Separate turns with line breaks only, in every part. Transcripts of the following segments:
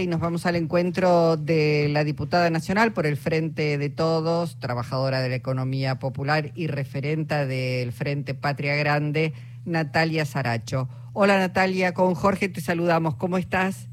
Y nos vamos al encuentro de la diputada nacional por el Frente de Todos, trabajadora de la economía popular y referenta del Frente Patria Grande, Natalia Saracho. Hola Natalia, con Jorge te saludamos. ¿Cómo estás?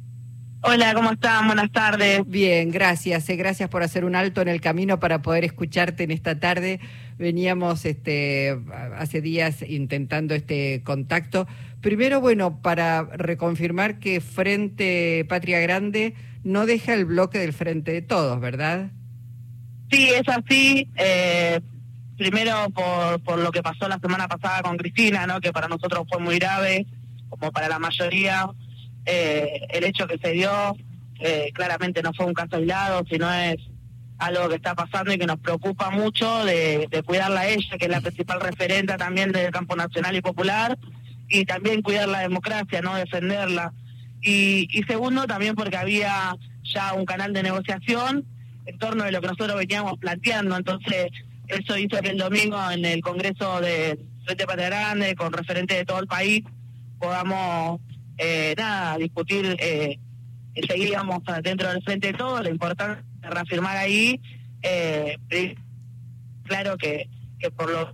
Hola, ¿cómo están? Buenas tardes.
Bien, gracias. Eh, gracias por hacer un alto en el camino para poder escucharte en esta tarde. Veníamos este, hace días intentando este contacto. Primero, bueno, para reconfirmar que Frente Patria Grande no deja el bloque del Frente de Todos, ¿verdad?
Sí, es así. Eh, primero por, lo que pasó la semana pasada con Cristina, ¿no? que para nosotros fue muy grave, como para la mayoría eh, el hecho que se dio eh, claramente no fue un caso aislado, sino es algo que está pasando y que nos preocupa mucho de, cuidarla a ella, que es la principal referente también del campo nacional y popular, y también cuidar la democracia, no defenderla. Y, segundo, también porque había ya un canal de negociación en torno de lo que nosotros veníamos planteando. Entonces, eso hizo que el domingo en el Congreso de Frente Patria Grande, con referentes de todo el país, podamos eh, nada, discutir, eh, seguíamos dentro del frente de todo, lo importante es reafirmar ahí, eh, claro que, que por lo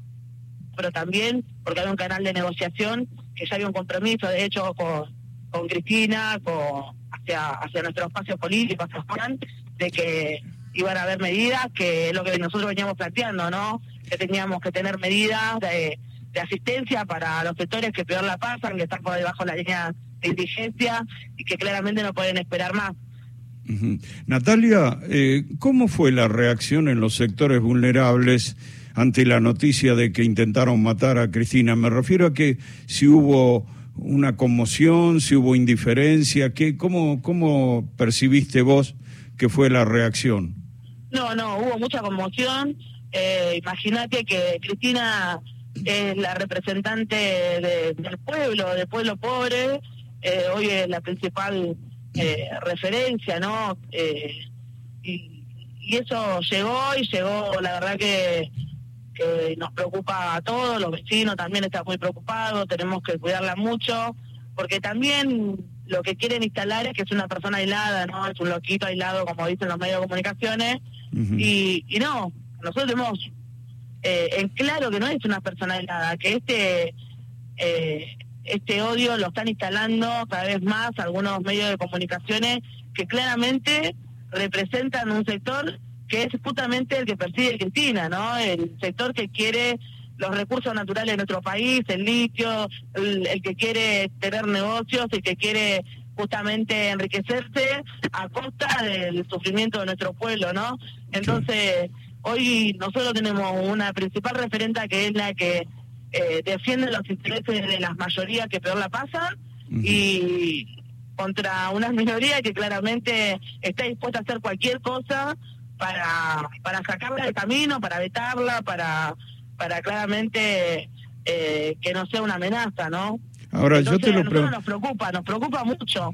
pero también porque hay un canal de negociación que ya había un compromiso, de hecho, con, Cristina, con hacia, hacia nuestro espacio político, hacia Juan, de que iban a haber medidas, que es lo que nosotros veníamos planteando, ¿no? Que teníamos que tener medidas de, de asistencia para los sectores que peor la pasan, que están por debajo de la línea indigencia y que claramente no pueden esperar más.
Natalia, eh, ¿cómo fue la reacción en los sectores vulnerables ante la noticia de que intentaron matar a Cristina? Me refiero a que si hubo una conmoción, si hubo indiferencia, ¿qué, cómo, ¿cómo percibiste vos que fue la reacción?
No, no, hubo mucha conmoción. Eh, Imagínate que Cristina es la representante del pueblo, del pueblo pobre, eh, hoy es la principal eh, referencia, ¿no? Eh, y, eso llegó y llegó, la verdad que, que nos preocupa a todos, los vecinos también están muy preocupados, tenemos que cuidarla mucho, porque también lo que quieren instalar es que es una persona aislada, ¿no? Es un loquito aislado, como dicen los medios de comunicaciones, y, y no, nosotros tenemos en claro que no es una persona aislada, que este eh, este odio lo están instalando cada vez más algunos medios de comunicaciones que claramente representan un sector que es justamente el que persigue Cristina, ¿no? El sector que quiere los recursos naturales de nuestro país, el litio, el, que quiere tener negocios, el que quiere justamente enriquecerse a costa del sufrimiento de nuestro pueblo, ¿no? Entonces, hoy nosotros tenemos una principal referente que es la que eh, defienden los intereses de las mayorías que peor la pasan y contra una minoría que claramente está dispuesta a hacer cualquier cosa para, para sacarla del camino, para vetarla, para, para claramente eh, que no sea una amenaza, ¿no?
Ahora, yo te lo
nos preocupa, nos preocupa mucho.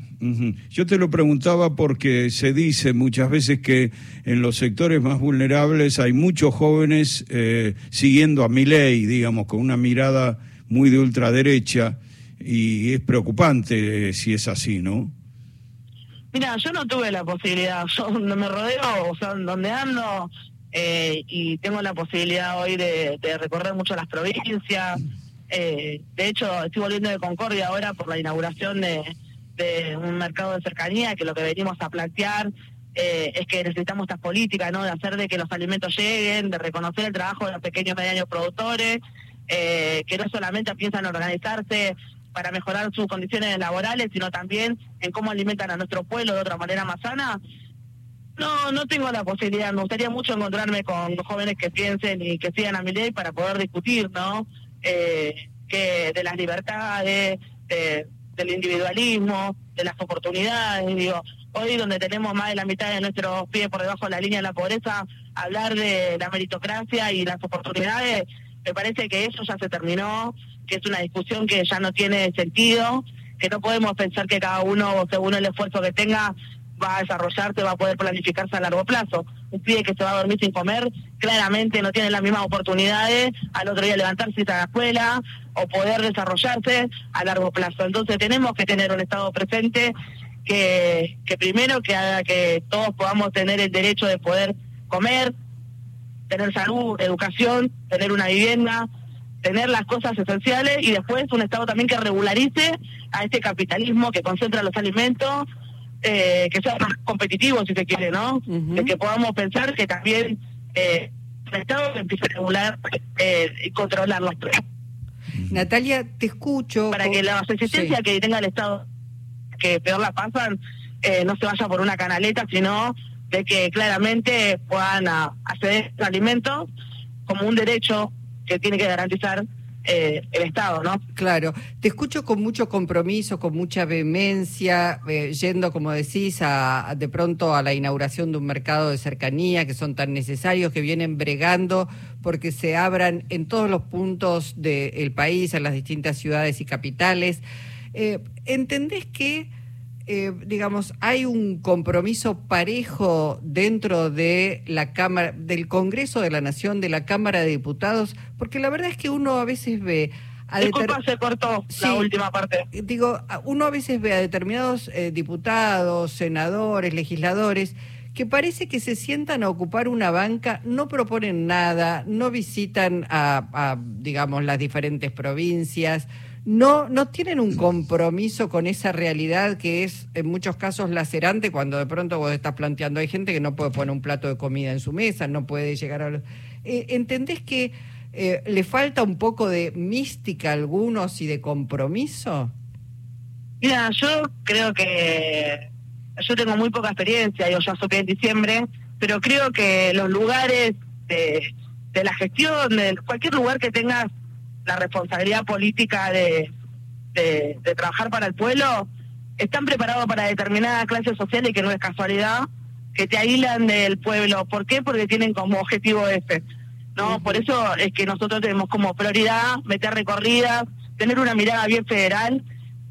Yo te lo preguntaba porque se dice muchas veces que en los sectores más vulnerables hay muchos jóvenes eh, siguiendo a mi ley, digamos, con una mirada muy de ultraderecha, y es preocupante eh, si es así, ¿no?
Mira, yo no tuve la posibilidad, yo me rodeo, o sea, donde ando, eh, y tengo la posibilidad hoy de, recorrer mucho las provincias eh, de hecho, estoy volviendo de Concordia ahora por la inauguración de, un mercado de cercanía, que lo que venimos a plantear eh, es que necesitamos estas políticas, ¿no? De hacer de que los alimentos lleguen, de reconocer el trabajo de los pequeños y medianos productores, que no solamente piensan organizarse para mejorar sus condiciones laborales, sino también en cómo alimentan a nuestro pueblo de otra manera más sana. No, no tengo la posibilidad. Me gustaría mucho encontrarme con jóvenes que piensen y que sigan a mi ley para poder discutir, ¿no? eh, que de las libertades, del individualismo, de las oportunidades. Digo, hoy donde tenemos más de la mitad de nuestros pies por debajo de la línea de la pobreza, hablar de la meritocracia y las oportunidades, me parece que eso ya se terminó, que es una discusión que ya no tiene sentido, que no podemos pensar que cada uno, según el esfuerzo que tenga, va a desarrollarse, va a poder planificarse a largo plazo. Un pibe que se va a dormir sin comer, claramente no tiene las mismas oportunidades al otro día levantarse y ir a la escuela o poder desarrollarse a largo plazo. Entonces tenemos que tener un Estado presente que, que primero que haga que todos podamos tener el derecho de poder comer, tener salud, educación, tener una vivienda, tener las cosas esenciales y después un Estado también que regularice a este capitalismo que concentra los alimentos, eh, que sea más competitivo si se quiere, ¿no? De que podamos pensar que también eh, el Estado empiece a regular eh, y controlar los precios.
Natalia, te escucho.
Para que la asistencia que tenga el Estado, que peor la pasan, eh, no se vaya por una canaleta, sino de que claramente puedan acceder a alimentos como un derecho que tiene que garantizar eh, el Estado, ¿no?
Claro, te escucho con mucho compromiso, con mucha vehemencia, eh, yendo, como decís, a, de pronto a la inauguración de un mercado de cercanía que son tan necesarios, que vienen bregando porque se abran en todos los puntos del país, en las distintas ciudades y capitales. Eh, ¿Entendés que eh, digamos, hay un compromiso parejo dentro de la Cámara, del Congreso de la Nación, de la Cámara de Diputados, porque la verdad es que uno a veces ve
a Disculpa, se cortó la última parte.
Digo, uno a veces ve a determinados eh, diputados, senadores, legisladores, que parece que se sientan a ocupar una banca, no proponen nada, no visitan a digamos, las diferentes provincias, no, no tienen un compromiso con esa realidad que es en muchos casos lacerante cuando de pronto vos estás planteando, hay gente que no puede poner un plato de comida en su mesa, no puede llegar a... Eh, ¿Entendés que eh, le falta un poco de mística a algunos y de compromiso?
Mira, yo creo que yo tengo muy poca experiencia, yo ya soy en diciembre, pero creo que los lugares de, de la gestión, de cualquier lugar que tengas la responsabilidad política de, de, trabajar para el pueblo, están preparados para determinada clase social y que no es casualidad, que te aílan del pueblo. ¿Por qué? Porque tienen como objetivo ese. ¿no? Por eso es que nosotros tenemos como prioridad meter recorridas, tener una mirada bien federal.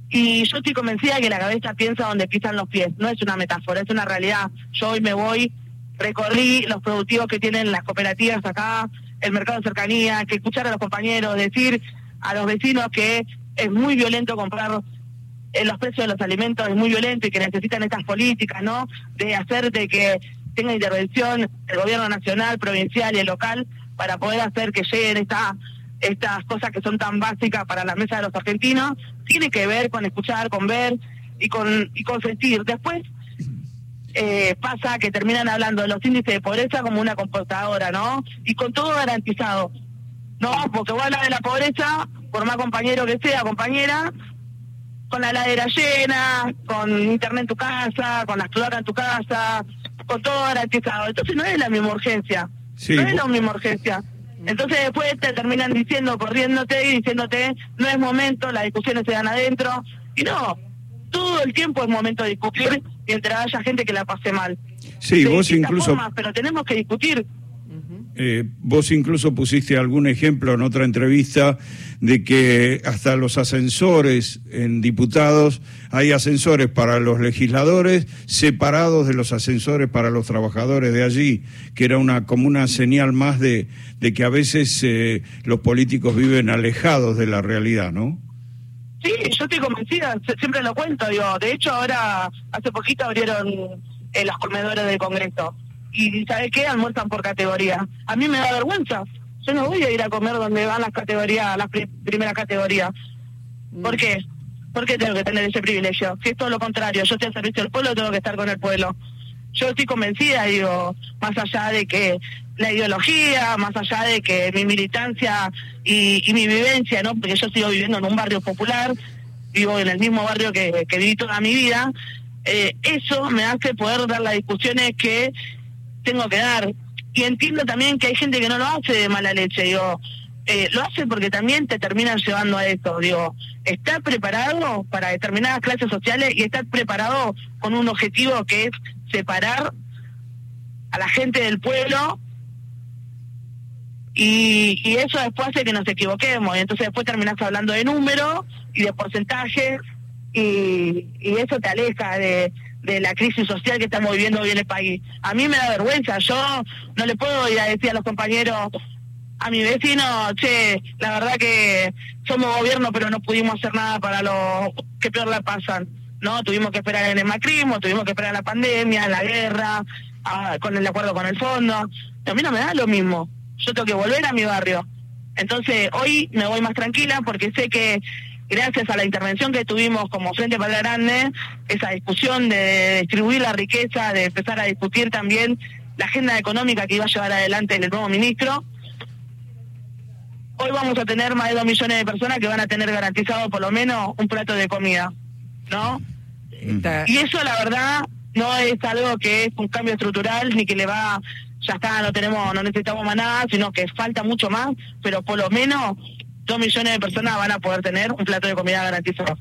Y yo estoy convencida que la cabeza piensa donde pisan los pies. No es una metáfora, es una realidad. Yo hoy me voy, recorrí los productivos que tienen las cooperativas acá, el mercado de cercanía, que escuchar a los compañeros, decir a los vecinos que es muy violento comprar eh, los precios de los alimentos, es muy violento y que necesitan estas políticas, ¿no? De hacer de que tenga intervención el gobierno nacional, provincial y el local para poder hacer que lleguen esta, estas cosas que son tan básicas para la mesa de los argentinos, tiene que ver con escuchar, con ver y con, y con sentir. Después, eh, pasa que terminan hablando de los índices de pobreza como una computadora, ¿no? Y con todo garantizado. No, porque vos hablas de la pobreza, por más compañero que sea, compañera, con la heladera llena, con internet en tu casa, con las cloacas en tu casa, con todo garantizado. Entonces no es la misma urgencia. No es la misma urgencia. Entonces después te terminan diciendo, corriéndote y diciéndote, no es momento, las discusiones se dan adentro. Y no, todo el tiempo es momento de discutir mientras haya gente que la pase mal.
Sí, vos incluso...
pero tenemos que discutir.
Eh, vos incluso pusiste algún ejemplo en otra entrevista de que hasta los ascensores en diputados hay ascensores para los legisladores separados de los ascensores para los trabajadores de allí, que era una como una señal más de, de que a veces eh, los políticos viven alejados de la realidad, ¿no?
Sí, yo estoy convencida, siempre lo cuento, digo, de hecho ahora, hace poquito abrieron eh, los comedores del Congreso y ¿sabe qué? Almuerzan por categoría. A mí me da vergüenza, yo no voy a ir a comer donde van las categorías, las primeras categorías. ¿Por mm. qué? ¿Por qué tengo que tener ese privilegio? Si es todo lo contrario, yo estoy al servicio del pueblo, tengo que estar con el pueblo. Yo estoy convencida, digo, más allá de que la ideología, más allá de que mi militancia y, mi vivencia, ¿no? Porque yo sigo viviendo en un barrio popular, vivo en el mismo barrio que, que viví toda mi vida, eh, eso me hace poder dar las discusiones que tengo que dar. Y entiendo también que hay gente que no lo hace de mala leche, digo, eh, lo hace porque también te terminan llevando a esto, digo, estar preparado para determinadas clases sociales y estar preparado con un objetivo que es separar a la gente del pueblo y, eso después hace que nos equivoquemos. Y entonces después terminás hablando de números y de porcentajes y, eso te aleja de, de la crisis social que estamos viviendo hoy en el país. A mí me da vergüenza. Yo no le puedo ir a decir a los compañeros, a mi vecino, che, la verdad que somos gobierno pero no pudimos hacer nada para los que peor la pasan. ¿No? Tuvimos que esperar en el macrismo, tuvimos que esperar la pandemia, la guerra, con el acuerdo con el fondo. A mí no me da lo mismo. Yo tengo que volver a mi barrio. Entonces, hoy me voy más tranquila porque sé que gracias a la intervención que tuvimos como Frente para la Grande, esa discusión de distribuir la riqueza, de empezar a discutir también la agenda económica que iba a llevar adelante el nuevo ministro, hoy vamos a tener más de dos millones de personas que van a tener garantizado por lo menos un plato de comida, ¿no? Y eso la verdad no es algo que es un cambio estructural ni que le va ya está, no tenemos, no necesitamos más nada, sino que falta mucho más, pero por lo menos dos millones de personas van a poder tener un plato de comida garantizado.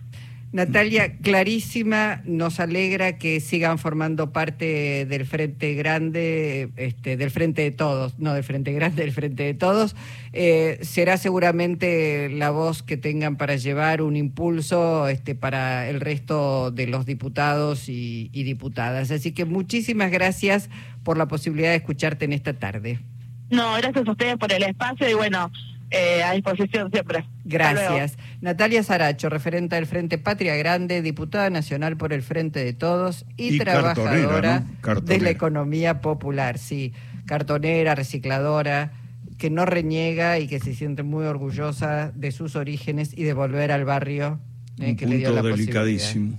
Natalia, clarísima, nos alegra que sigan formando parte del Frente Grande, este, del Frente de Todos, no del Frente Grande, del Frente de Todos. Eh, será seguramente la voz que tengan para llevar un impulso este, para el resto de los diputados y, y diputadas. Así que muchísimas gracias por la posibilidad de escucharte en esta tarde.
No, gracias a ustedes por el espacio y bueno, eh, a disposición siempre.
Gracias. Natalia Saracho, referente del Frente Patria Grande, diputada nacional por el Frente de Todos y, trabajadora de la economía popular, sí, cartonera, recicladora, que no reniega y que se siente muy orgullosa de sus orígenes y de volver al barrio
eh, que le dio la delicadísimo.